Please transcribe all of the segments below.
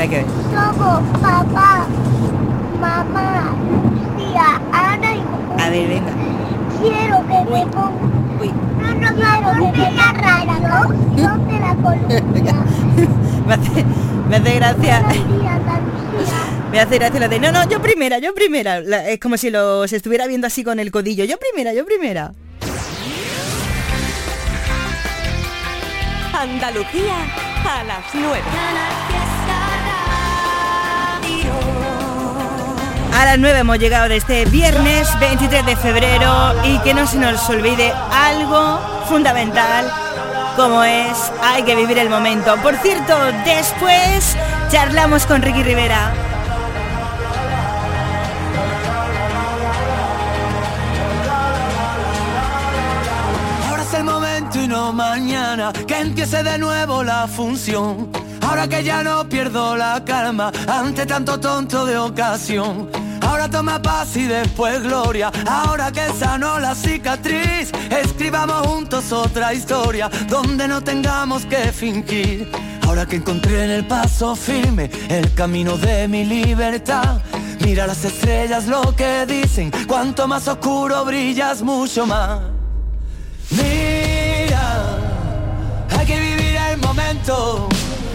¿Qué hay que ver? Somos papá, mamá, Lucía, Ana y A ver, venga. Quiero que me ponga... Uy, No, no quiero que me la radiación de la columna. me hace, me hace gracia. Me hace gracia lo de, no, no, yo primera, yo primera. La- es como si los estuviera viendo así con el codillo. Yo primera, yo primera. Andalucía a las 9. A las 9 hemos llegado de este viernes 23 de febrero y que no se nos olvide algo fundamental como es hay que vivir el momento. Por cierto, después charlamos con Ricky Rivera. Ahora es el momento y no mañana que empiece de nuevo la función. Ahora que ya no pierdo la calma ante tanto tonto de ocasión. Ahora toma paz y después gloria. Ahora que sanó la cicatriz, escribamos juntos otra historia donde no tengamos que fingir. Ahora que encontré en el paso firme el camino de mi libertad. Mira las estrellas lo que dicen, cuanto más oscuro brillas mucho más. Mira, hay que vivir el momento.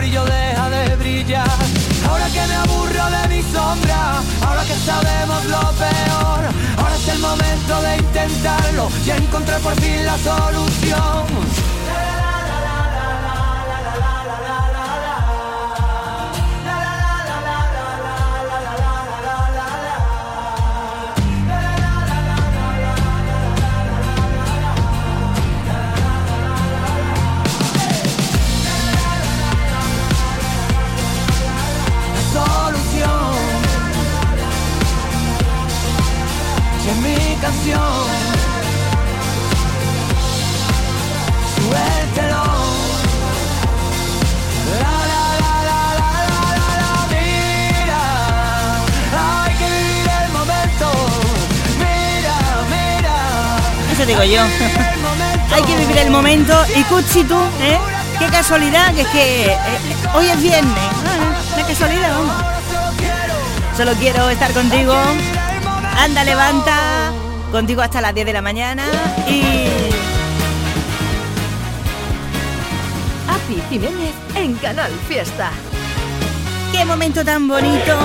brillo deja de brillar. Ahora que me aburro de mi sombra, ahora que sabemos lo peor, ahora es el momento de intentarlo y encontrar por fin la solución. Canción, suéltelo. La, la, la, la, la, la, la, la, mira, hay que vivir el momento. Mira, mira. Eso digo yo. Hay que vivir el momento y Cuchi tú, ¿eh? Qué casualidad que es que eh, hoy es viernes. Ah, Una casualidad, vamos. Solo quiero estar contigo. Anda, levanta. Contigo hasta las 10 de la mañana. Y Api Jiménez en Canal Fiesta. qué momento tan bonito.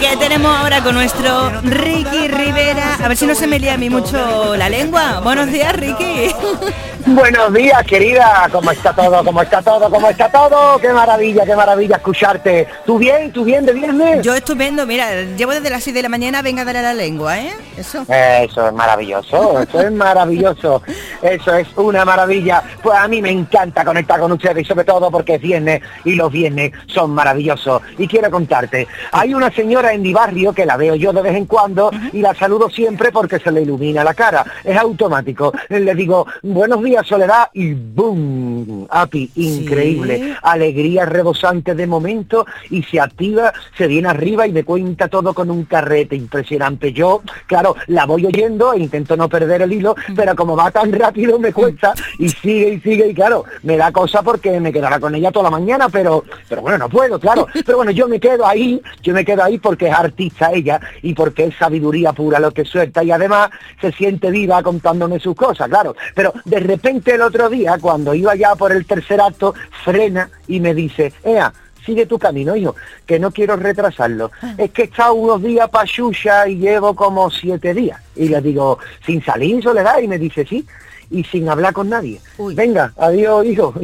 Que tenemos ahora con nuestro Ricky Rivera. A ver si no se me lía a mí mucho la lengua. Buenos días, Ricky. Buenos días, querida. ¿Cómo está todo? ¿Cómo está todo? ¿Cómo está todo? Qué maravilla, qué maravilla escucharte. ¿Tú bien? ¿Tú bien de viernes? Yo estupendo, mira, llevo desde las 6 de la mañana, venga a dar a la lengua, ¿eh? Eso. Eso es maravilloso, eso es maravilloso. Eso es una maravilla. Pues a mí me encanta conectar con ustedes y sobre todo porque es viernes y los viernes son maravillosos. Y quiero contarte, hay una señora en mi barrio que la veo yo de vez en cuando y la saludo siempre porque se le ilumina la cara. Es automático. Le digo, buenos días Soledad y ¡boom! Api, increíble. Alegría rebosante de momento y se activa, se viene arriba y me cuenta todo con un carrete impresionante. Yo, claro, la voy oyendo e intento no perder el hilo, pero como va tan rápido me cuesta y sigue y sigue y claro, me da cosa porque me quedará con ella toda la mañana, pero, pero bueno, no puedo, claro. Pero bueno, yo me quedo ahí, yo me quedo ahí porque es artista ella y porque es sabiduría pura lo que suelta y además se siente viva contándome sus cosas, claro. Pero de repente el otro día, cuando iba ya por el tercer acto, frena y me dice, Ea, sigue tu camino, hijo, que no quiero retrasarlo. Ah. Es que he estado unos días pa' Xuxa y llevo como siete días. Y le digo, sin salir, Soledad, y me dice, sí, y sin hablar con nadie. Uy. Venga, adiós, hijo.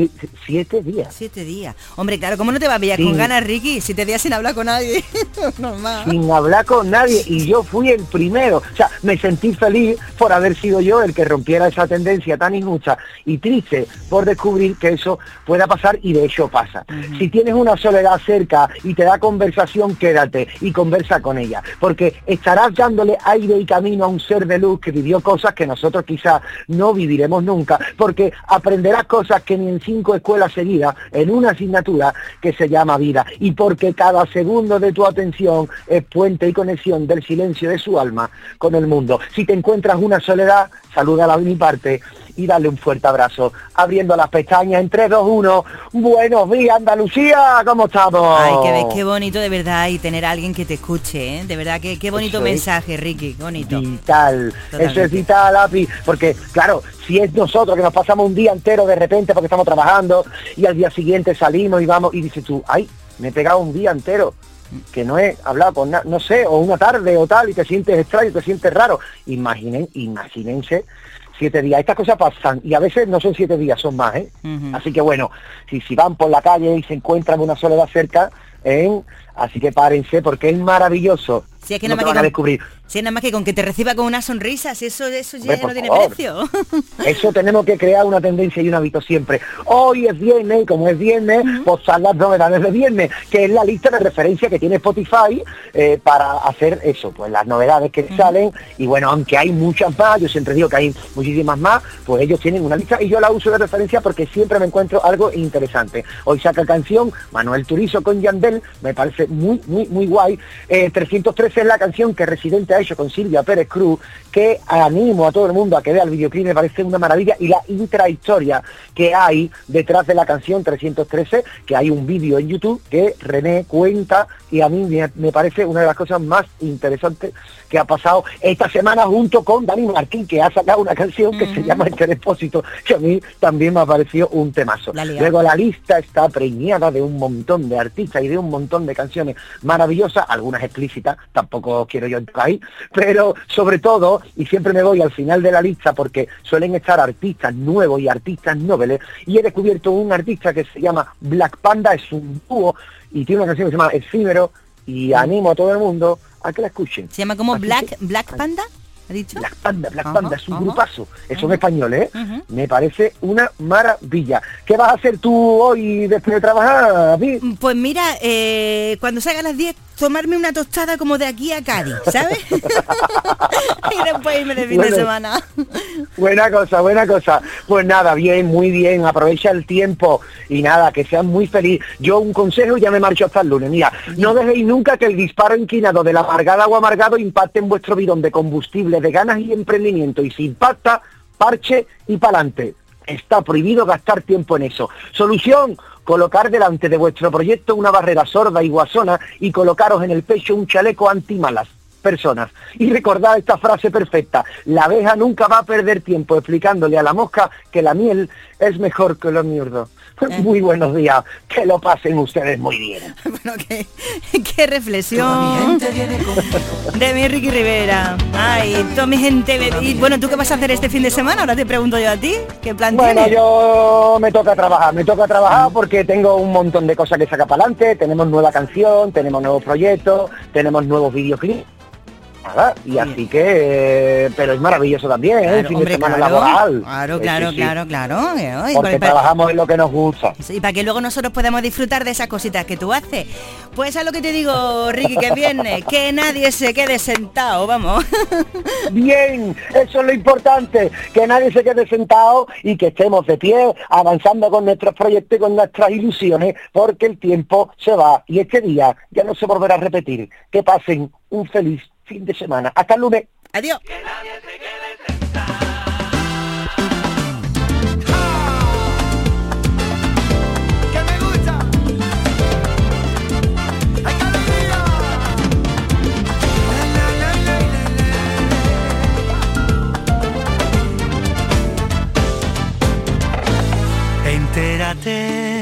Siete días. Siete días. Hombre, claro, ¿cómo no te va a pillar con ganas, Ricky? Siete días sin hablar con nadie. Normal. sin hablar con nadie y yo fui el primero. O sea, me sentí feliz por haber sido yo el que rompiera esa tendencia tan injusta y triste por descubrir que eso pueda pasar y de hecho pasa. Si tienes una soledad cerca y te da conversación, quédate y conversa con ella, porque estarás dándole aire y camino a un ser de luz que vivió cosas que nosotros quizás no viviremos nunca, porque aprenderás cosas que ni en cinco escuelas seguidas, en una asignatura que se llama vida, y porque cada segundo de tu atención es puente y conexión del silencio de su alma con el mundo. Si te encuentras una soledad, salúdala de mi parte y dale un fuerte abrazo, abriendo las pestañas en 3, 2, 1. Buenos días, Andalucía, ¿cómo estamos? Ay, qué, ves, qué bonito de verdad y tener a alguien que te escuche, ¿eh? De verdad, que qué bonito Eso mensaje, Ricky, bonito. Vital, eso Totalmente. es vital, Api, porque claro, si es nosotros que nos pasamos un día entero de repente porque estamos trabajando y al día siguiente salimos y vamos y dices tú, ay, me he pegado un día entero que no he hablado con nada, no sé, o una tarde o tal y te sientes extraño, te sientes raro. Imaginen, imagínense siete días. Estas cosas pasan y a veces no son siete días, son más, ¿eh? Así que bueno, si, si van por la calle y se encuentran una soledad cerca, ¿eh? Así que párense porque es maravilloso. Si es que lo nada más van a que descubrir. con, si es nada más que con que te reciba con una sonrisa, si eso, eso ya Hombre, no tiene favor. precio. Eso tenemos que crear una tendencia y un hábito siempre. Hoy es viernes y como es viernes, pues salen las novedades de viernes, que es la lista de referencia que tiene Spotify eh, para hacer eso, pues las novedades que salen. Y bueno, aunque hay muchas más, yo siempre digo que hay muchísimas más, pues ellos tienen una lista y yo la uso de referencia porque siempre me encuentro algo interesante. Hoy saca canción Manuel Turizo con Yandel, me parece muy, muy, muy guay. Eh, 313 es la canción que Residente ha hecho con Silvia Pérez Cruz, que animo a todo el mundo a que vea el videoclip, me parece una maravilla, y la intrahistoria que hay detrás de la canción 313, que hay un vídeo en YouTube que René cuenta y a mí me parece una de las cosas más interesantes que ha pasado esta semana junto con Dani Martín, que ha sacado una canción que se llama El Depósito, que a mí también me ha parecido un temazo. La. Luego la lista está preñada de un montón de artistas y de un montón de canciones maravillosas, algunas explícitas, tampoco quiero yo entrar ahí, pero sobre todo, y siempre me voy al final de la lista porque suelen estar artistas nuevos y artistas noveles, y he descubierto un artista que se llama Black Panda, es un dúo, y tiene una canción que se llama Efímero, y animo a todo el mundo a que la escuchen. Se llama como Black, Black Panda, ¿ha dicho? Black Panda, Black Ajá, Panda, es un ajá. grupazo. Eso Ujú. en español, ¿eh? Me parece una maravilla. ¿Qué vas a hacer tú hoy después de trabajar, David? Pues mira, eh, cuando salga a las 10, tomarme una tostada como de aquí a Cádiz, ¿sabes? y después irme de fin Bueno. de semana. Buena cosa, buena cosa. Pues nada, bien, muy bien, aprovecha el tiempo y nada, que sean muy feliz. Yo un consejo ya me marcho hasta el lunes. Mira, no dejéis nunca que el disparo inquinado de la amargada o amargado impacte en vuestro bidón de combustible, de ganas y emprendimiento. Y si impacta, parche y pa'lante. Está prohibido gastar tiempo en eso. Solución, colocar delante de vuestro proyecto una barrera sorda y guasona y colocaros en el pecho un chaleco antimalas. Personas. Y recordad esta frase perfecta, la abeja nunca va a perder tiempo explicándole a la mosca que la miel es mejor que los miurdos. Muy buenos días, que lo pasen ustedes muy bien. bueno, qué, qué reflexión de mi Ricky Rivera. Ay, toda mi gente. Y bueno, ¿tú qué vas a hacer este fin de semana? Ahora te pregunto yo a ti. ¿Qué plan Bueno, tienes? yo me toca trabajar, me toca trabajar porque tengo un montón de cosas que sacar para adelante, tenemos nueva canción, tenemos nuevos proyectos, tenemos nuevos videoclips. Nada, y así que, pero es maravilloso también, ¿eh? el Claro, fin hombre, de semana claro, laboral. Claro, claro, sí, sí. claro, claro. eh, Porque para- trabajamos en lo que nos gusta. Y para que luego nosotros podamos disfrutar de esas cositas que tú haces. Pues a lo que te digo, Ricky, que viene, que nadie se quede sentado, vamos. Bien, eso es lo importante, que nadie se quede sentado y que estemos de pie avanzando con nuestros proyectos y con nuestras ilusiones, porque el tiempo se va y este día ya no se volverá a repetir. Que pasen un feliz fin de semana. Hasta el lunes. Adiós. Entérate,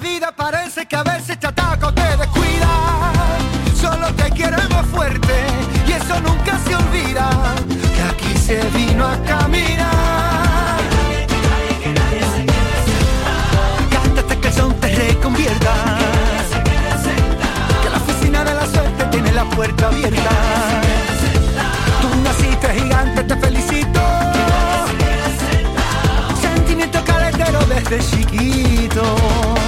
Vida parece que a veces te ataca o te descuida. Solo te queremos fuerte y eso nunca se olvida. Que aquí se vino a caminar. Cántate que el son te reconvierta. Que la oficina de la suerte tiene la puerta abierta. Tú naciste gigante, te felicito. Sentimiento caletero desde chiquito.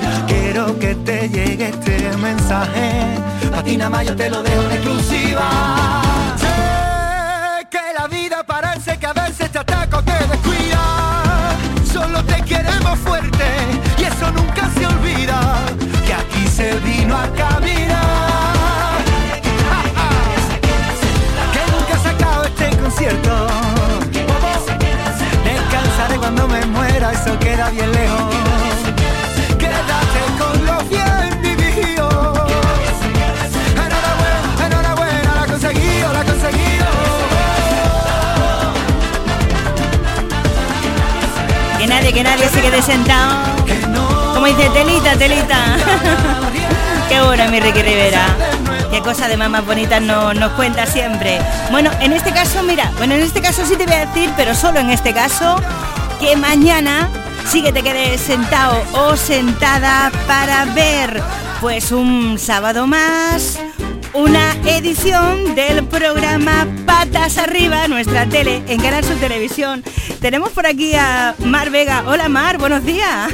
Que te llegue este mensaje. Patina más yo te lo dejo en exclusiva. Sé que la vida parece que a veces te ataca o te descuida. Solo te queremos fuerte y eso nunca se olvida. Que aquí se vino a caminar. Que nunca se acabe este concierto. Descansaré cuando me muera, eso queda bien lejos. Que nadie, se quede sentado. Como dice, telita, telita. Qué bueno, mi Ricky Rivera. Qué cosa de más bonitas no- nos cuenta siempre. Bueno, en este caso, mira, bueno, en este caso sí te voy a decir, pero solo en este caso, que mañana sí que te quedes sentado o sentada para ver, pues un sábado más, una edición del programa Patas Arriba, nuestra tele, en Canal Sur Televisión. Tenemos por aquí a Mar Vega. Hola Mar, buenos días.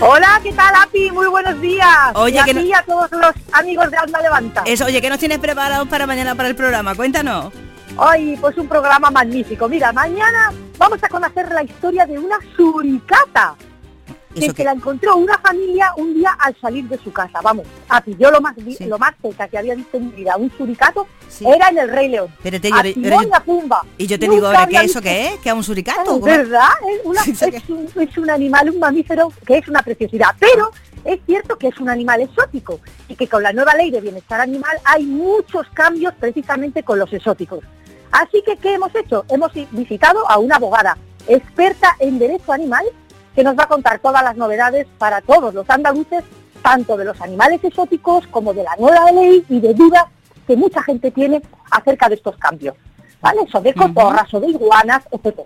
Hola, ¿qué tal, Api? Muy buenos días. Oye, y a que no- y a todos los amigos de Alma Levanta. Eso, oye, ¿qué nos tienes preparados para mañana para el programa? Cuéntanos. Ay, pues un programa magnífico. Mira, mañana vamos a conocer la historia de una suricata. Que ¿Eso se qué? la encontró una familia un día al salir de su casa. Vamos, Api, yo lo más, Sí. lo más cerca que había visto en mi vida, un suricato, Sí. era en el Rey León. Espérate, yo, yo- yo- y a Pumba. y yo te Nunca digo ahora había que eso visto- qué es, que es un suricato. Es. ¿Verdad? Es, una- Sí, eso que- es, un, es un animal, un mamífero que es una preciosidad. Pero es cierto que es un animal exótico y que con la nueva ley de bienestar animal hay muchos cambios precisamente con los exóticos. Así que, ¿qué hemos hecho? Hemos visitado a una abogada experta en derecho animal que nos va a contar todas las novedades para todos los andaluces tanto de los animales exóticos como de la nueva ley y de dudas que mucha gente tiene acerca de estos cambios, ¿vale? Sobre cotorras, sobre iguanas, etc.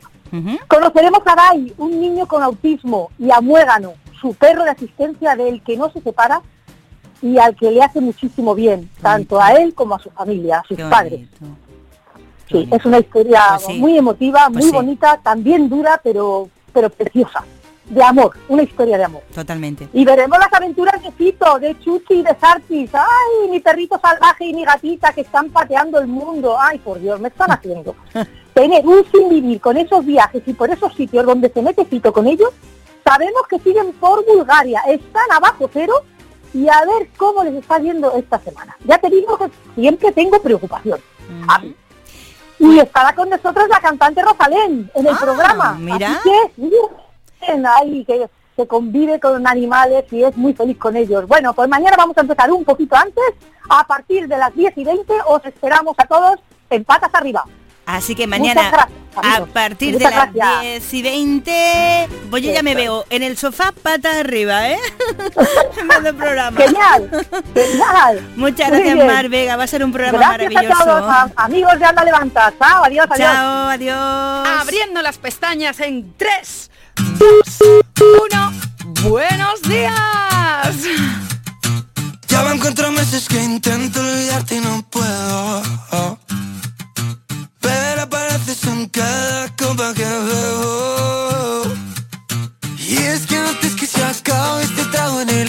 Conoceremos a Dai, un niño con autismo, y a Muégano, su perro de asistencia del que no se separa y al que le hace muchísimo bien, tanto a él como a su familia, a sus Qué padres. bonito. Sí, es una historia Pues sí. muy emotiva, Pues muy sí. bonita, también dura, pero, pero preciosa. De amor, una historia de amor. Totalmente. Y veremos las aventuras de Fito, de Chuchi y de Sartis. ¡Ay, mi perrito salvaje y mi gatita que están pateando el mundo! ¡Ay, por Dios, me están haciendo! Tener un sin vivir con esos viajes y por esos sitios donde se mete Fito con ellos, sabemos que siguen por Bulgaria, están abajo cero y a ver cómo les está yendo esta semana. Ya te digo que siempre tengo preocupación. A mí. Y estará con nosotros la cantante Rosalén en el Ah, programa. mira. Así que, ahí que, que convive con animales y es muy feliz con ellos. Bueno, pues mañana vamos a empezar un poquito antes. A partir de las 10 y 20 os esperamos a todos en patas arriba. Así que mañana, gracias, a partir de las gracias. 10 y 20, pues yo ya me veo en el sofá pata arriba, ¿eh? en programa. Genial, genial. Muchas Muy gracias, bien. Mar Vega. Va a ser un programa Gracias a maravilloso. todos, a- amigos de Anda Levanta. Chao, adiós, adiós. Chao, adiós. Abriendo las pestañas en 3, 2, 1. ¡Buenos días! Ya van cuatro meses que intento olvidarte y no puedo. Beber apareces en cada copa que bebo. Y es que antes que se acabe este trago en el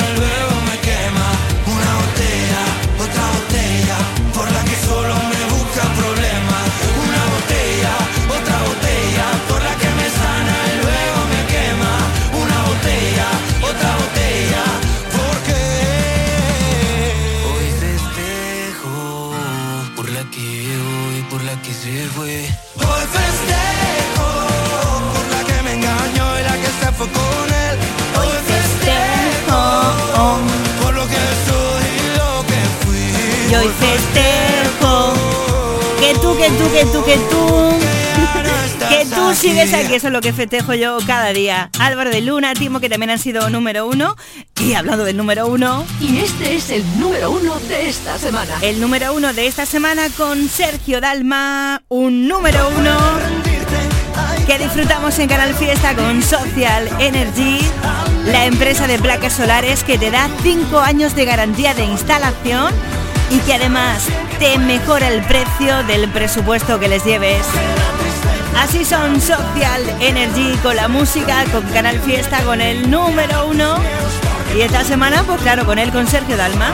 Que tú, que tú, que tú, que tú. Sigues aquí. aquí, eso es lo que festejo yo cada día. Álvaro de Luna, Timo, que también han sido número uno. Y hablando del número uno, Y este es el número uno de esta semana. el número uno de esta semana con Sergio Dalma, un número uno que disfrutamos en Canal Fiesta con Social Energy, la empresa de placas solares que te da 5 años de garantía de instalación y que además te mejora el precio del presupuesto que les lleves. Así son Social Energy con la música, con Canal Fiesta, con el número uno. Y esta semana, pues claro, con él, con Sergio Dalma.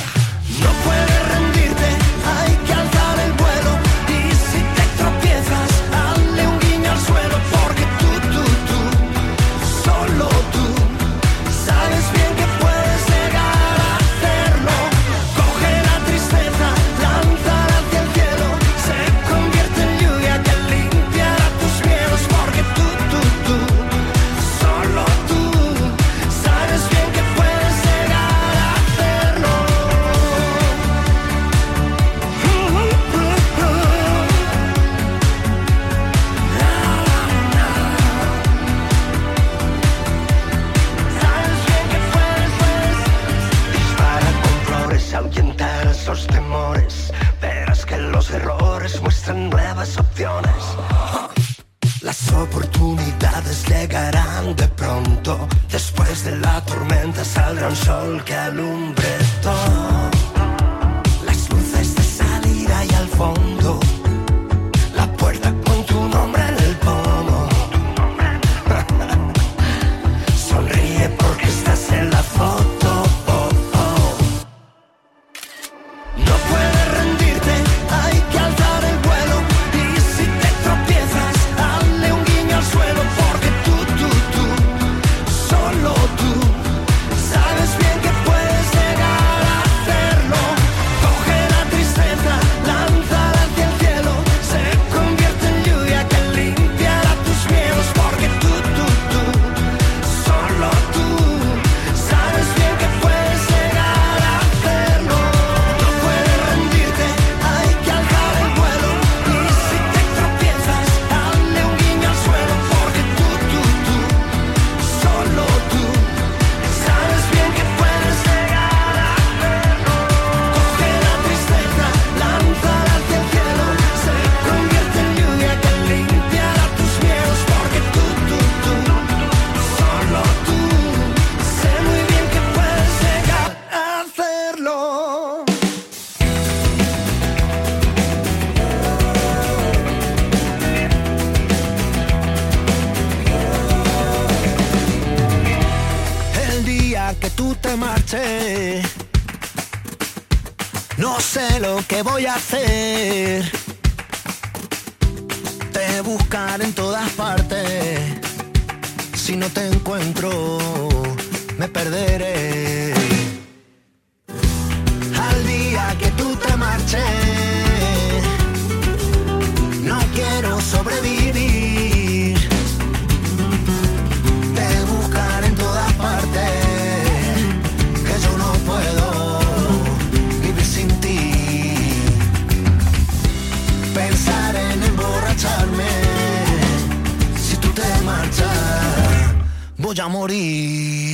oportunidades llegarán de pronto. Después de la tormenta saldrá un sol que alumbre todo. Las luces de salida y al fondo voy a morir.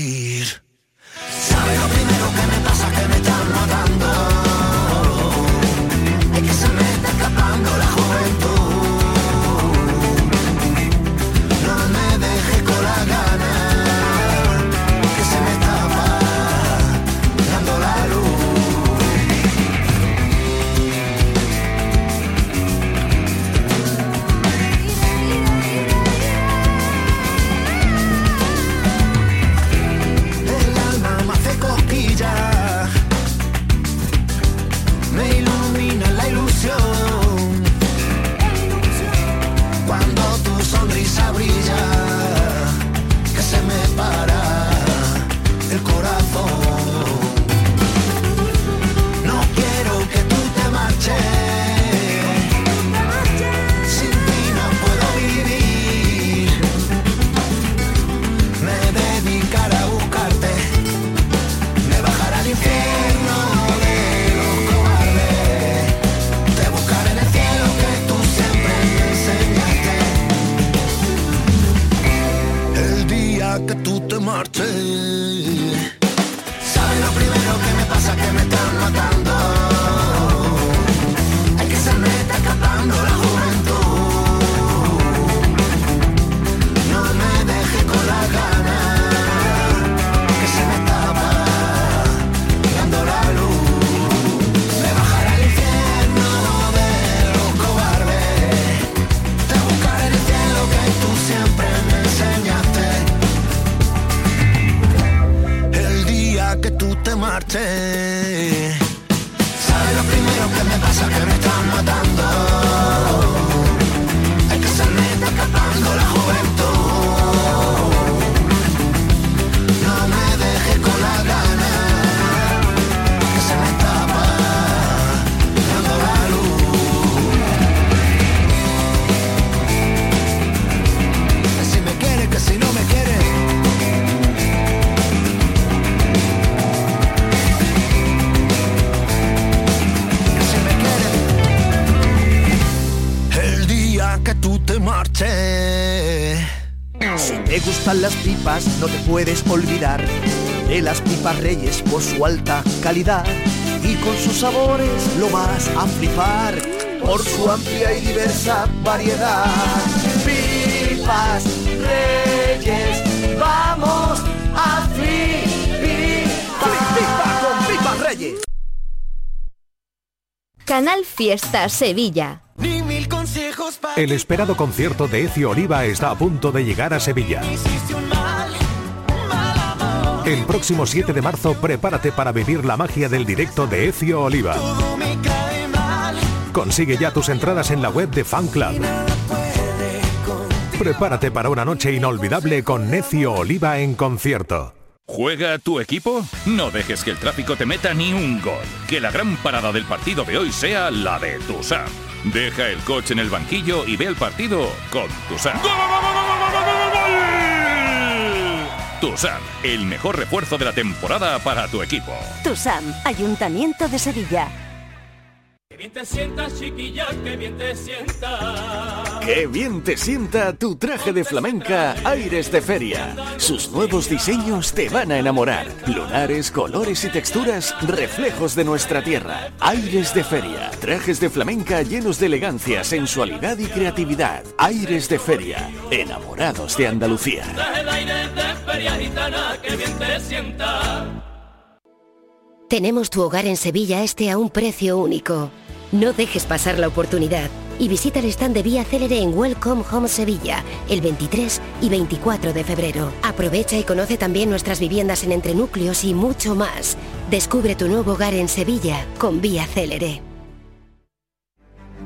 No te puedes olvidar de las pipas reyes por su alta calidad. Y con sus sabores lo vas a flipar por su amplia y diversa variedad. Pipas reyes, vamos a flipar. con pipas reyes. Canal Fiesta Sevilla. El esperado concierto de Ecio Oliva está a punto de llegar a Sevilla. El próximo 7 de marzo prepárate para vivir la magia del directo de Ecio Oliva. Consigue ya tus entradas en la web de Fan Club. Prepárate para una noche inolvidable con Necio Oliva en concierto. ¿Juega tu equipo? No dejes que el tráfico te meta ni un gol. Que la gran parada del partido de hoy sea la de Tusam. Deja el coche en el banquillo y ve el partido con Tusam. Tusam, el mejor refuerzo de la temporada para tu equipo. Tusam, Ayuntamiento de Sevilla. Que bien te sientas, chiquilla, que bien te sienta. Qué bien te sienta tu traje de flamenca Aires de Feria. Sus nuevos diseños te van a enamorar. Lunares, colores y texturas, reflejos de nuestra tierra. Aires de Feria. Trajes de flamenca llenos de elegancia, sensualidad y creatividad. Aires de Feria. Enamorados de Andalucía. Tenemos tu hogar en Sevilla este a un precio único. No dejes pasar la oportunidad y visita el stand de Vía Célere en Welcome Home Sevilla el 23 y 24 de febrero. Aprovecha y conoce también nuestras viviendas en entrenúcleos y mucho más. Descubre tu nuevo hogar en Sevilla con Vía Célere.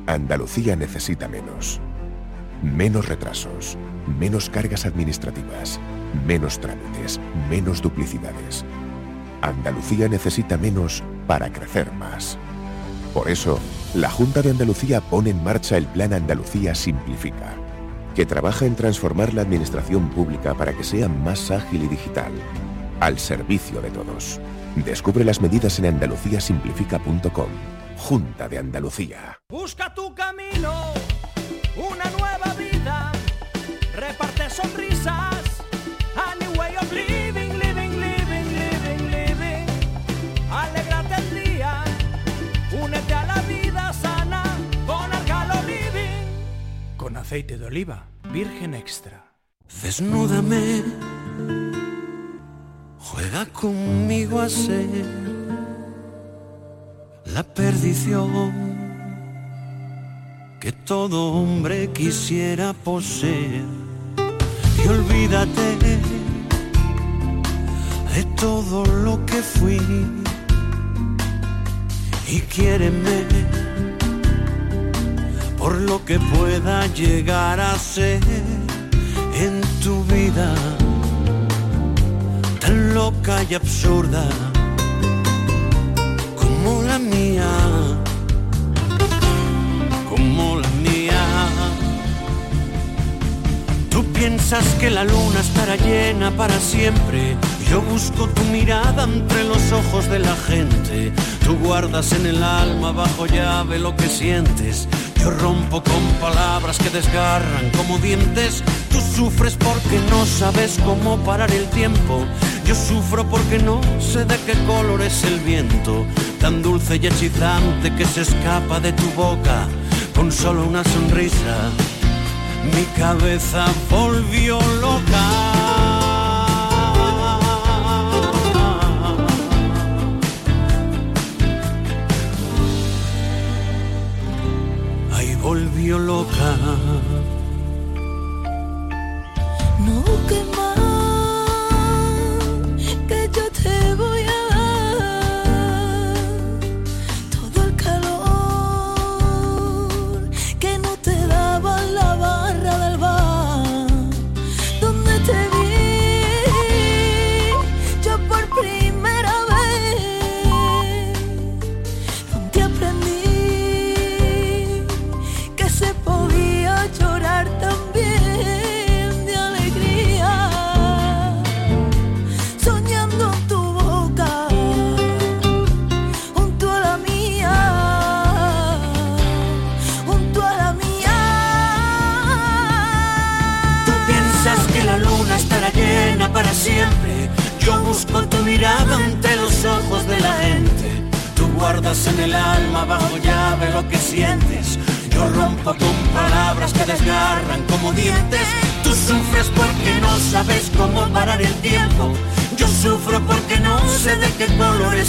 Andalucía necesita menos. Menos retrasos, menos cargas administrativas, menos trámites, menos duplicidades. Andalucía necesita menos para crecer más. Por eso, la Junta de Andalucía pone en marcha el Plan Andalucía Simplifica, que trabaja en transformar la administración pública para que sea más ágil y digital, al servicio de todos. Descubre las medidas en andaluciasimplifica.com. Junta de Andalucía. Busca tu camino, una aceite de oliva, virgen extra. Desnúdame, juega conmigo a ser la perdición que todo hombre quisiera poseer. Y olvídate de todo lo que fui y quiéreme por lo que pueda llegar a ser en tu vida tan loca y absurda como la mía, como la mía. Tú piensas que la luna estará llena para siempre. Yo busco tu mirada entre los ojos de la gente. Tú guardas en el alma bajo llave lo que sientes. Yo rompo con palabras que desgarran como dientes. Tú sufres porque no sabes cómo parar el tiempo. Yo sufro porque no sé de qué color es el viento, tan dulce y hechizante que se escapa de tu boca con solo una sonrisa. Mi cabeza volvió loca. Volvió loca. No que más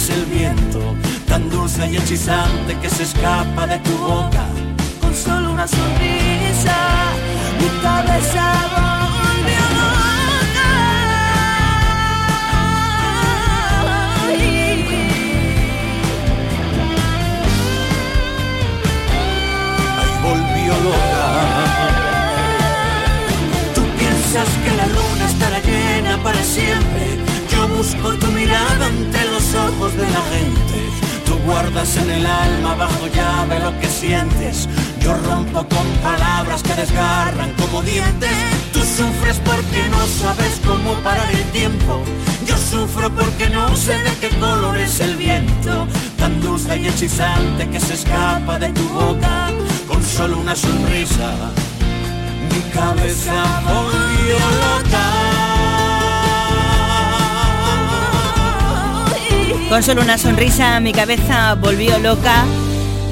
es el viento. Tan dulce y hechizante que se escapa de tu boca. Con solo una sonrisa, mi cabeza volvió loca. Ay, volvió loca. Tú piensas que la luna estará llena para siempre. Yo busco tu mirada ante ojos de la gente. Tú guardas en el alma bajo llave lo que sientes. Yo rompo con palabras que desgarran como dientes. Tú sufres porque no sabes cómo parar el tiempo. Yo sufro porque no sé de qué color es el viento. Tan dulce y hechizante que se escapa de tu boca con solo una sonrisa. Mi cabeza volvió loca. Con solo una sonrisa mi cabeza volvió loca.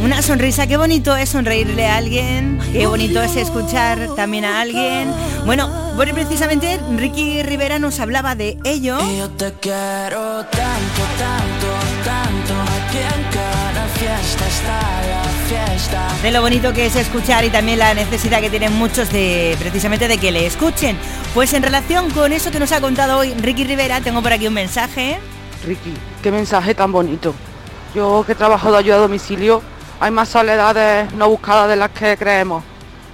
Una sonrisa, qué bonito es sonreírle a alguien, qué bonito es escuchar también a alguien. Bueno, bueno, precisamente Ricky Rivera nos hablaba de ello. Yo te quiero tanto, tanto, tanto. Aquí en cada fiesta está la fiesta. De lo bonito que es escuchar y también la necesidad que tienen muchos de precisamente de que le escuchen. Pues en relación con eso que nos ha contado hoy Ricky Rivera, tengo por aquí un mensaje. Ricky, qué mensaje tan bonito. Yo que he trabajado de ayuda a domicilio, hay más soledades no buscadas de las que creemos.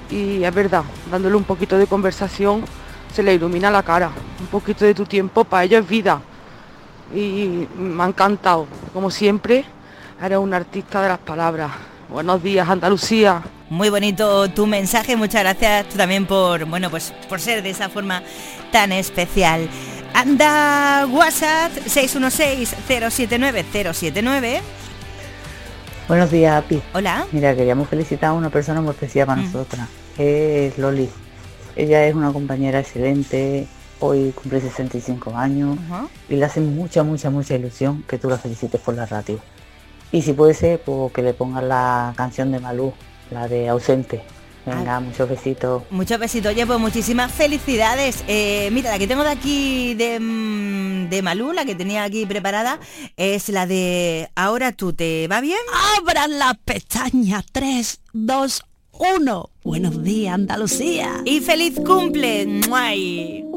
Y es verdad, dándole un poquito de conversación se le ilumina la cara. Un poquito de tu tiempo para ello es vida. Y me ha encantado. Como siempre, eres un artista de las palabras. Buenos días, Andalucía. Muy bonito tu mensaje, muchas gracias tú también por, bueno, pues por ser de esa forma tan especial. Anda WhatsApp 616-079-079. Buenos días, Api. Hola. Mira, queríamos felicitar a una persona muy especial para nosotras, que es Loli. Ella es una compañera excelente, hoy cumple 65 años y le hace mucha, mucha, mucha ilusión que tú la felicites por la radio. Y si puede ser, pues que le pongas la canción de Malú, la de Ausente. Venga, muchos besitos. Muchos besitos, oye, pues muchísimas felicidades. Eh, mira, la que tengo de aquí de, mm, de Malú, la que tenía aquí preparada, es la de Ahora tú, ¿te va bien? Abran las pestañas 3, 2, 1. Buenos días, Andalucía. Y feliz cumple. ¡Muay!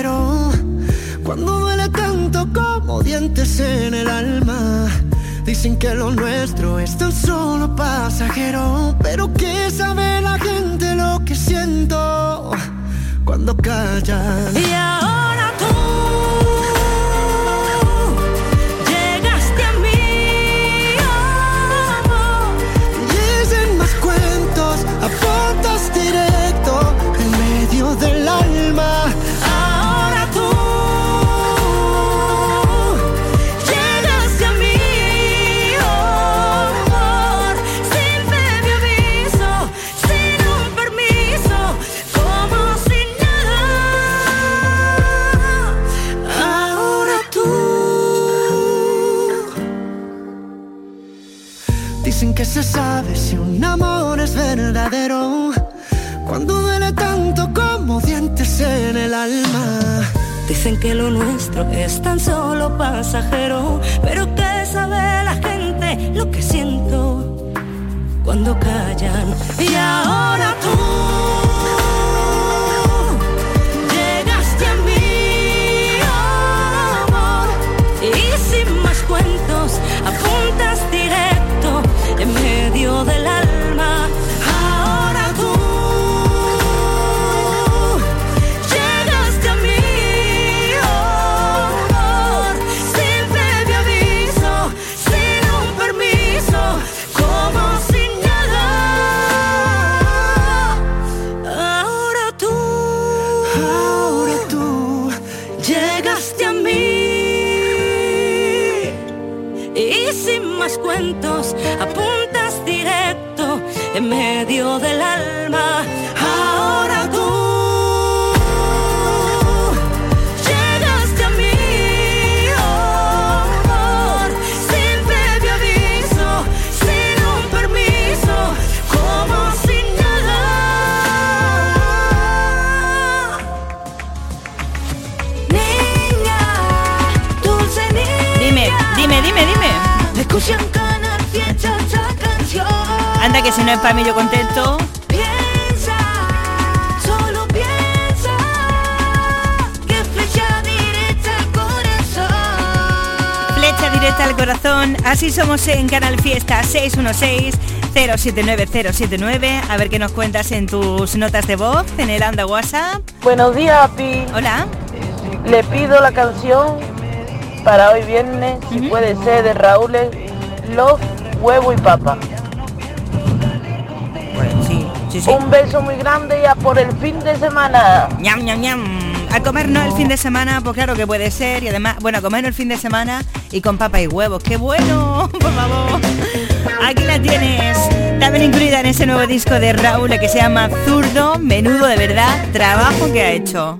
cuando duele tanto como dientes en el alma. Dicen que lo nuestro es tan solo pasajero, pero que sabe la gente lo que siento cuando callan. Y es tan solo pasajero, pero que sabe la gente lo que siento cuando callan. Y ahora tú Que si no es para mí yo contento. Piensa, solo piensa que flecha directa al corazón. Flecha directa al corazón. Así somos en Canal Fiesta 616 079079. A ver qué nos cuentas en tus notas de voz en el Anda WhatsApp. Buenos días, Pi. Hola. Le pido la canción para hoy viernes, si puede ser de Raúl, Love, Huevo y Papa. Un beso muy grande ya por el fin de semana. ñam, ñam, ñam. A comer no el fin de semana, pues claro que puede ser. Y además, bueno, a comer el fin de semana y con papa y huevos. ¡Qué bueno! Por favor. Aquí la tienes. También incluida en ese nuevo disco de Raúl que se llama Zurdo. Menudo de verdad. Trabajo que ha hecho.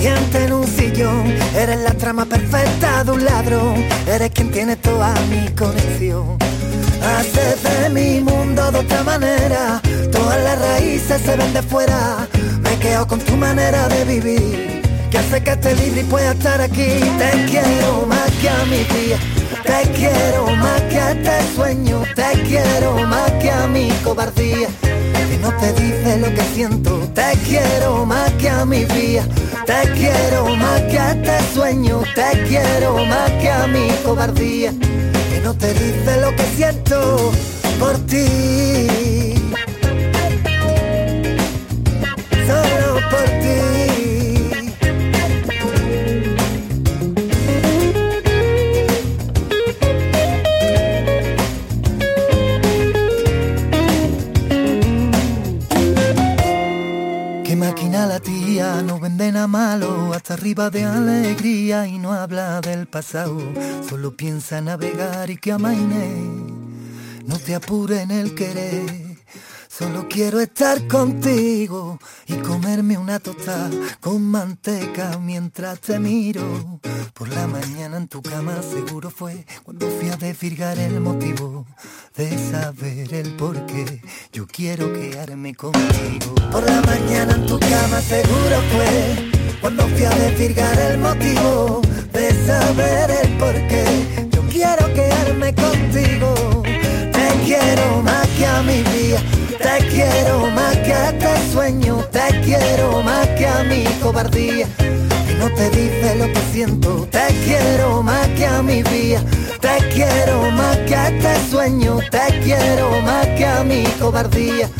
Comida caliente en un sillón, eres la trama perfecta de un ladrón, eres quien tiene toda mi conexión. Haces de mi mundo de otra manera, todas las raíces se ven de fuera, me quedo con tu manera de vivir, que hace que esté libre y pueda estar aquí. Te quiero más que a mi día, te quiero más que a este sueño, te quiero más que a mi cobardía que no te dice lo que siento. Te quiero más que a mi vida, te quiero más que a este sueño, te quiero más que a mi cobardía, que no te dice lo que siento por ti. Solo por ti. Tía, no vende nada malo, hasta arriba de alegría y no habla del pasado, solo piensa en navegar y que amaine, no te apure en el querer, solo quiero estar contigo y comerme una tostada con manteca mientras te miro. Por la mañana en tu cama seguro fue cuando fui a desvirgar el motivo de saber el por qué yo quiero quedarme contigo. Por la mañana en tu cama seguro fue cuando fui a desvirgar el motivo de saber el por qué yo quiero quedarme contigo. Quiero más que a mi vida, te quiero más que a este sueño, te quiero más que a mi cobardía. Y no te dice lo que siento, te quiero más que a mi vida, te quiero más que a este sueño, te quiero más que a mi cobardía.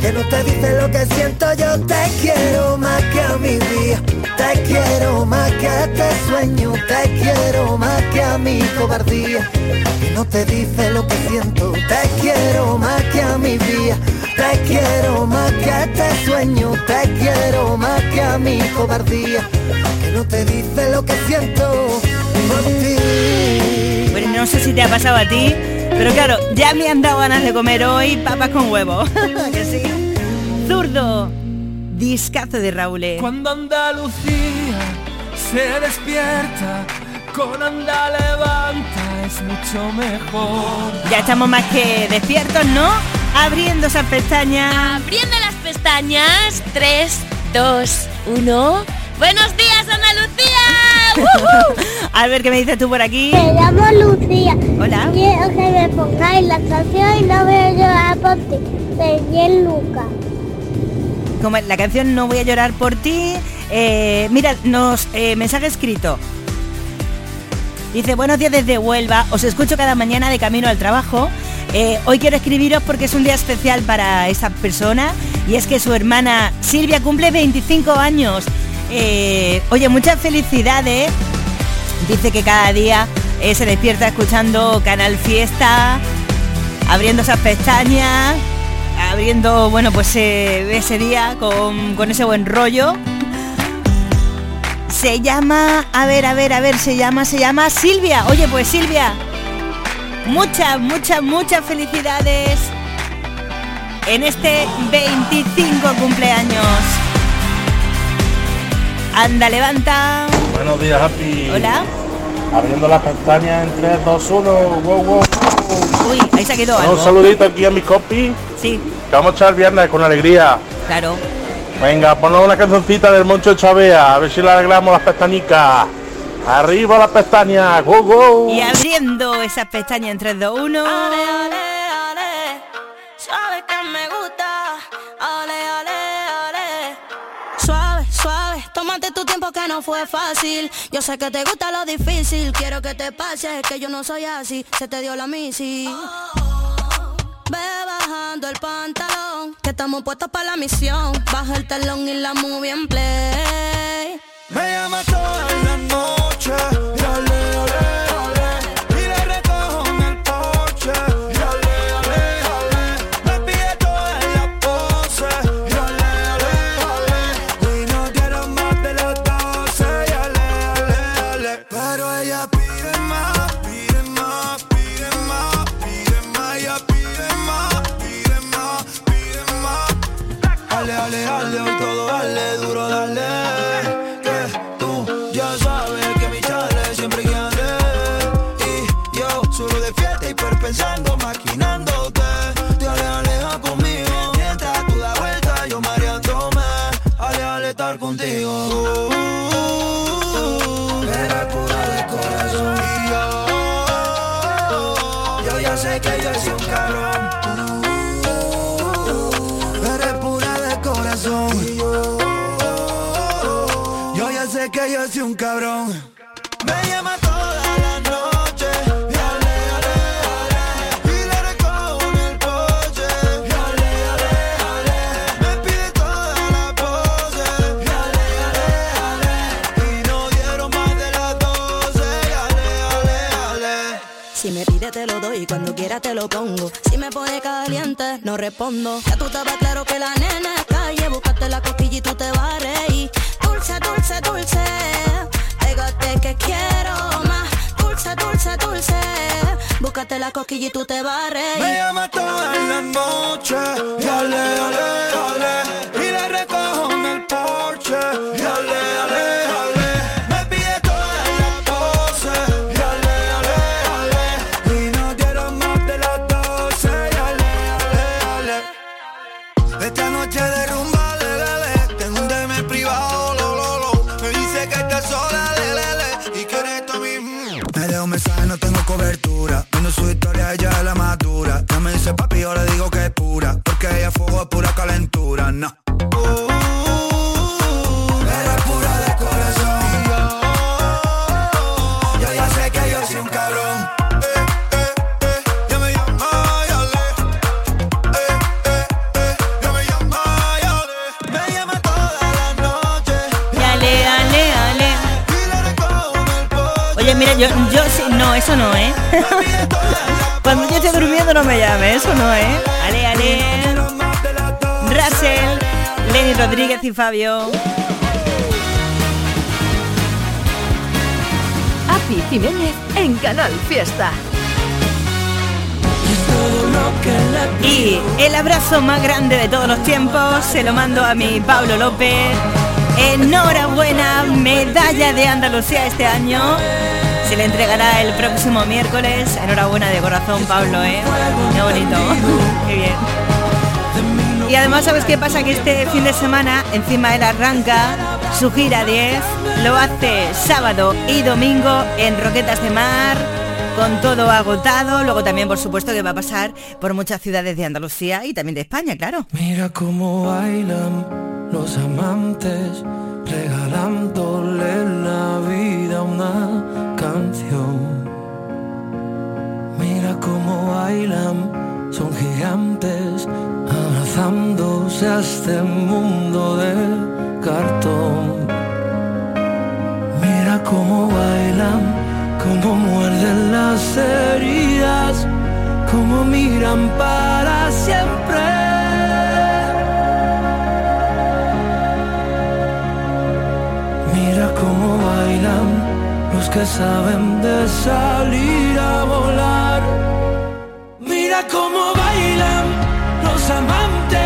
Que no te dice lo que siento, yo te quiero más que a mi vida, te quiero más que a este sueño, te que a mi cobardía. Que no te dice lo que siento, te quiero más que a mi vida, te quiero más que a este sueño, te quiero más que a mi cobardía. Que no te dice lo que siento por ti. Bueno, no sé si te ha pasado a ti, pero claro, ya me han dado ganas de comer hoy papas con huevo. que sí. Zurdo. Discazo de Raúl. Cuando Andalucía se despierta, con anda levanta es mucho mejor. Ya estamos más que despiertos, ¿no? Abriendo esas pestañas. Abriendo las pestañas. 3, 2, 1. Buenos días, Andalucía. A ver qué me dices tú por aquí. Me llamo Lucía. Hola. Quiero que me pongáis la canción y no voy a llorar por ti. De Luca. Como la canción No voy a llorar por ti. eh, mira, nos eh, mensaje escrito. Dice, buenos días desde Huelva, os escucho cada mañana de camino al trabajo. Eh, hoy quiero escribiros porque es un día especial para esa persona y es que su hermana Silvia cumple 25 años. Eh, oye, muchas felicidades. Dice que cada día eh, se despierta escuchando Canal Fiesta abriendo esas pestañas, abriendo, bueno, pues ese día con, con ese buen rollo. Se llama, a ver, a ver, a ver, se llama, se llama Silvia. Oye, pues Silvia, muchas, muchas, muchas felicidades en este 25 cumpleaños. Anda, levanta. Buenos días, Happy. Hola. Abriendo las pestañas en 3, 2, 1. Wow, wow. Uy, ahí se quedado Un saludito aquí a mis compis. Sí, Que vamos a echar viernes con alegría. claro. Venga, ponnos una cancioncita del Moncho Chavea, a ver si le arreglamos las pestañicas. Arriba las pestañas, go go. Y abriendo esas pestañas en 3, 2, 1. Suave que me gusta. Ale, ale, ale. Suave, suave. Tómate tu tiempo que no fue fácil. Yo sé que te gusta lo difícil. Quiero que te pase, que yo no soy así. Se te dio la misi. Ve bajando el pantalón. Que estamos puestos para la misión. Baja el telón y la movie en play. Me llama toda la noche doy, cuando quiera te lo pongo. Si me pone caliente, no respondo. Ya tú estabas claro que la nena es calle, buscaste la cosquilla y tú te vas a. Dulce, dulce, dulce, pégate que quiero más. Dulce, dulce, dulce, búscate la cosquilla y tú te vas a reír. Me llama toda la noche. Y ale, ale, ale. Y le recojo en el porche. Y ale, ale, dice papi, yo le digo que es pura. Porque ella fuego es pura calentura, no. Oye, mira, yo, yo sí, no, eso no, ¿eh? Esté durmiendo no me llame, eso no, ¿eh? Ale, ale. Russell, Lenny Rodríguez y Fabio. Api Jiménez en Canal Fiesta. Y el abrazo más grande de todos los tiempos se lo mando a mi Pablo López. Enhorabuena, medalla de Andalucía este año. Se le entregará el próximo miércoles. Enhorabuena de corazón, Pablo, ¿eh? Qué bonito. Qué bien. Y además, ¿sabes qué pasa? Que este fin de semana, encima él arranca su gira 10, lo hace sábado y domingo en Roquetas de Mar, con todo agotado. Luego también, por supuesto, que va a pasar por muchas ciudades de Andalucía y también de España, claro. Mira cómo bailan los amantes, regalándole la vida a Cómo bailan, son gigantes, abrazándose a este mundo de cartón. Mira cómo bailan, cómo muerden las heridas como miran para siempre. Mira cómo bailan los que saben de salir a volar. Mira cómo bailan los amantes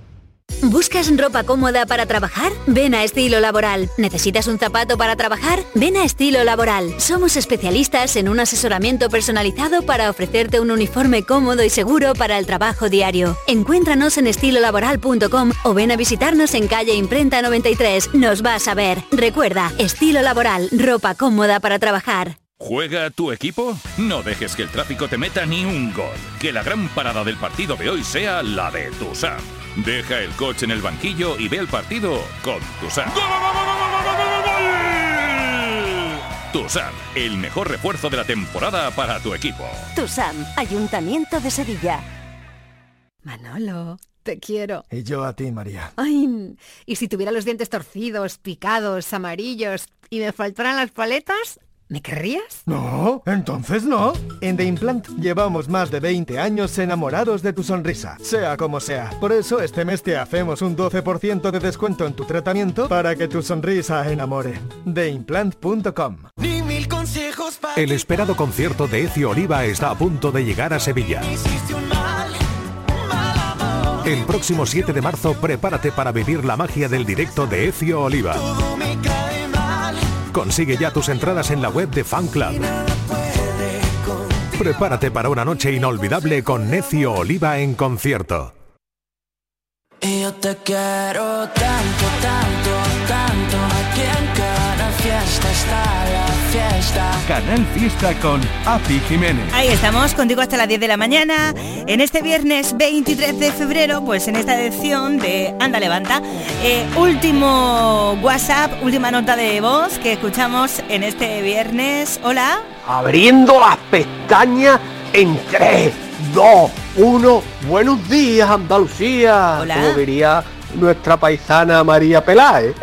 ¿Buscas ropa cómoda para trabajar? Ven a Estilo Laboral. ¿Necesitas un zapato para trabajar? Ven a Estilo Laboral. Somos especialistas en un asesoramiento personalizado para ofrecerte un uniforme cómodo y seguro para el trabajo diario. Encuéntranos en estilolaboral.com o ven a visitarnos en calle Imprenta 93. Nos vas a ver. Recuerda, Estilo Laboral, ropa cómoda para trabajar. ¿Juega tu equipo? No dejes que el tráfico te meta ni un gol. Que la gran parada del partido de hoy sea la de Tusam. Deja el coche en el banquillo y ve el partido con Tusam. Tusam, el mejor refuerzo de la temporada para tu equipo. TUSAM, Ayuntamiento de Sevilla. Manolo, te quiero. Y yo a ti, María. Ay, y si tuviera los dientes torcidos, picados, amarillos y me faltaran las paletas, ¿me querrías? No, entonces no. En The Implant llevamos más de 20 años enamorados de tu sonrisa, sea como sea. Por eso este mes te hacemos un 12% de descuento en tu tratamiento para que tu sonrisa enamore. TheImplant.com Ni mil consejos para El esperado concierto de Ecio Oliva está a punto de llegar a Sevilla. hiciste un mal. El próximo 7 de marzo prepárate para vivir la magia del directo de Ecio Oliva. Consigue ya tus entradas en la web de Fan Club. Prepárate para una noche inolvidable con Necio Oliva en concierto. Fiesta. Canal Fiesta con Api Jiménez. Ahí estamos, contigo hasta las 10 de la mañana. En este viernes 23 de febrero, pues en esta edición de Anda Levanta, eh, último WhatsApp, última nota de voz que escuchamos en este viernes. Hola. Abriendo las pestañas en 3, 2, 1. Buenos días, Andalucía. Hola. Como diría nuestra paisana María Peláez.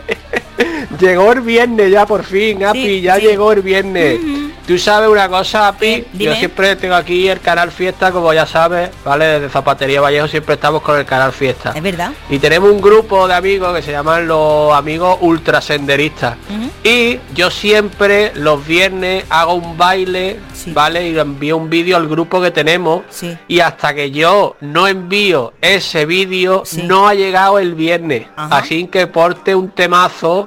Llegó el viernes ya por fin, Api, Sí, ya sí. llegó el viernes. Tú sabes una cosa, Api, yo dime. siempre tengo aquí el canal Fiesta, como ya sabes, ¿vale? Desde Zapatería Vallejo siempre estamos con el canal Fiesta. Es verdad. Y tenemos un grupo de amigos que se llaman los amigos ultrasenderistas. Y yo siempre los viernes hago un baile, ¿vale? Y envío un vídeo al grupo que tenemos. Y hasta que yo no envío ese vídeo, no ha llegado el viernes. Así que porte un temazo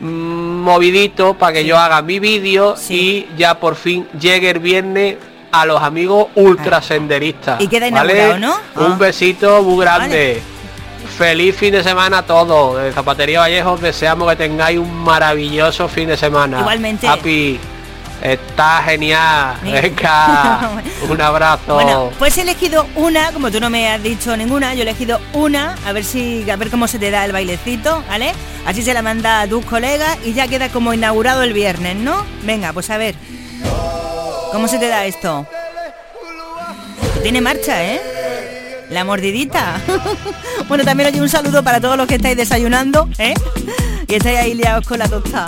mm, movidito para que yo haga mi vídeo y ya por fin llegue el viernes a los amigos ultrasenderistas. Y queda ¿vale? inaugurado, ¿no? Ah. Un besito muy grande. Feliz fin de semana a todos. De Zapatería Vallejo os deseamos que tengáis un maravilloso fin de semana. Igualmente. Happy, está genial. Venga, un abrazo. Bueno, pues he elegido una, como tú no me has dicho ninguna, yo he elegido una, a ver si a ver cómo se te da el bailecito, ¿vale? Así se la manda a tus colegas y ya queda como inaugurado el viernes, ¿no? Venga, pues a ver. ¿Cómo se te da esto? Tiene marcha, ¿eh? La mordidita. bueno, también hay un saludo para todos los que estáis desayunando, ¿eh? Y estáis ahí liados con la tostada.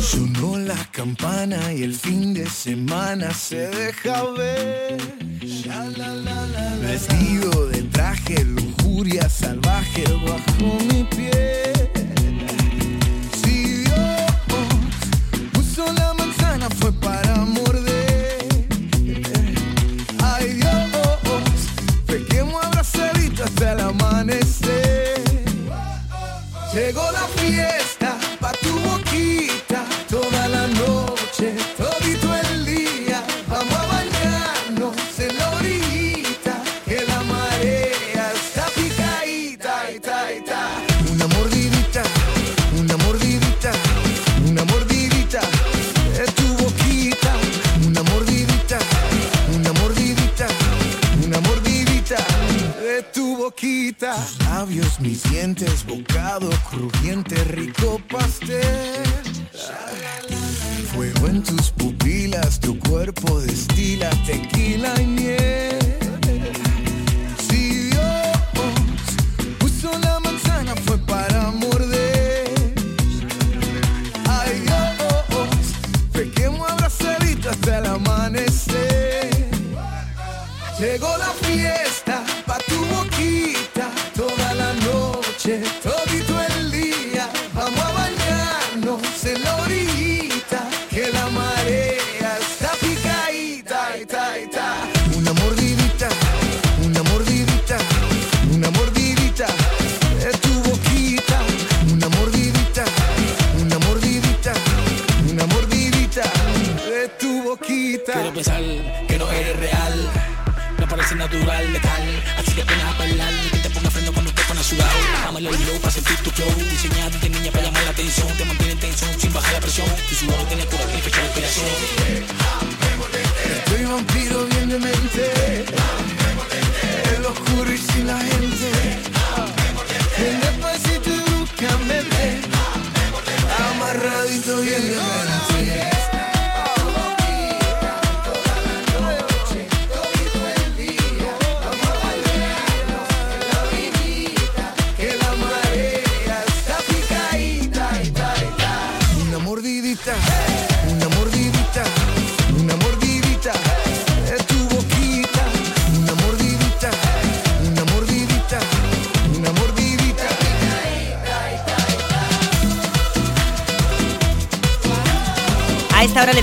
Sonó la campana y el fin de semana se deja ver. Vestido de traje, lujuria salvaje bajo mi piel.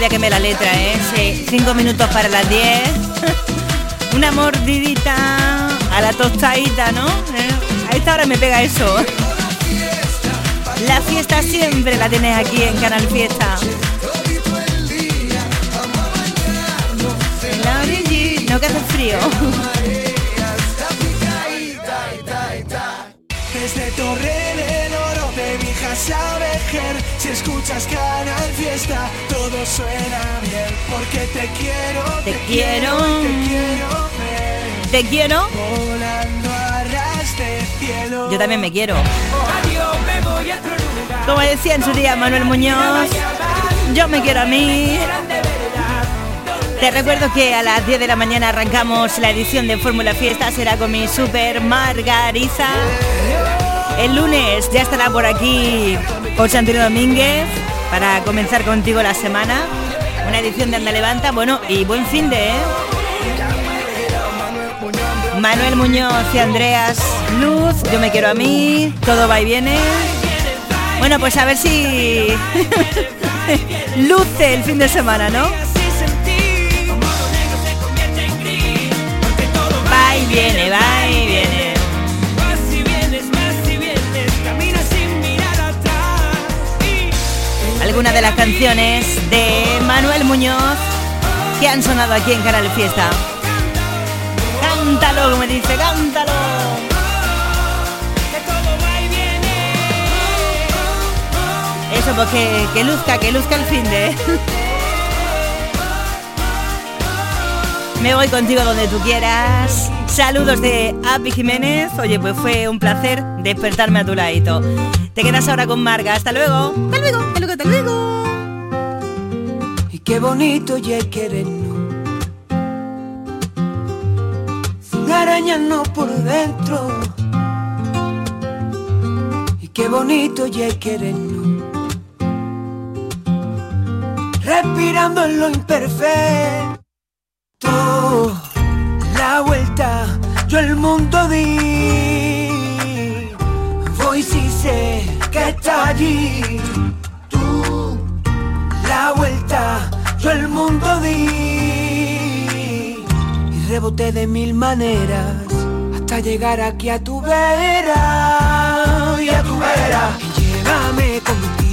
A quemar la letra, ¿eh? Sí, cinco minutos para las 10. Una mordidita a la tostadita, ¿no? ¿Eh? A esta hora me pega eso. La fiesta siempre la tienes aquí en Canal Fiesta. No que hace frío. Si escuchas Canal Fiesta, todo suena bien. Porque te quiero, Te quiero. te quiero ver. Te quiero. Volando a ras de cielo. Yo también me quiero. Adiós, me voy a otro lugar. Como decía en su día Manuel Muñoz, yo me quiero a mí. Te recuerdo que a las 10 de la mañana arrancamos la edición de Fórmula Fiesta, será con mi super Margariza. El lunes ya estará por aquí José Antonio Domínguez para comenzar contigo la semana. Una edición de Anda Levanta, bueno, y buen fin de... ¿eh? Manuel Muñoz y Andreas Luz, yo me quiero a mí, todo va y viene. Bueno, pues a ver si luce el fin de semana, ¿no? Va y viene, va y viene. Algunas de las canciones de Manuel Muñoz que han sonado aquí en Canal Fiesta. Cántalo, como dice, cántalo. Eso, pues que, que luzca, que luzca el fin de. Me voy contigo donde tú quieras. Saludos de Api Jiménez. Oye, pues fue un placer despertarme a tu ladito. Te quedas ahora con Marga. Hasta luego. Hasta luego, hasta luego, hasta luego. Y qué bonito ya querernos Sin arañarnos por dentro Y qué bonito ya querernos Respirando en lo imperfecto La vuelta yo el mundo di Voy si sé que está allí. La vuelta, yo el mundo di. Y reboté de mil maneras hasta llegar aquí a tu vera. Y a tu vera. Y llévame contigo,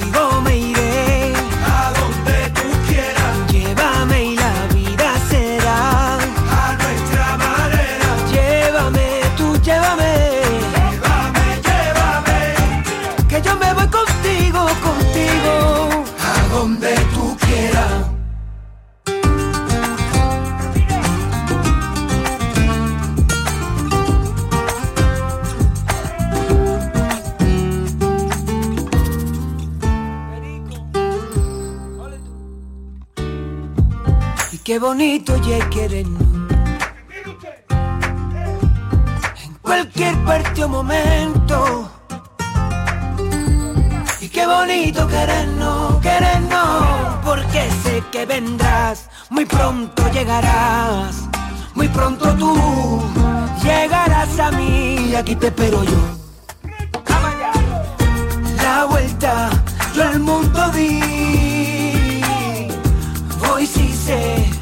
qué bonito ya querernos. En cualquier parte o momento. Y qué bonito querernos, querernos, porque sé que vendrás, muy pronto llegarás, muy pronto tú llegarás a mí, y aquí te espero yo. La vuelta, yo el mundo di, voy si sé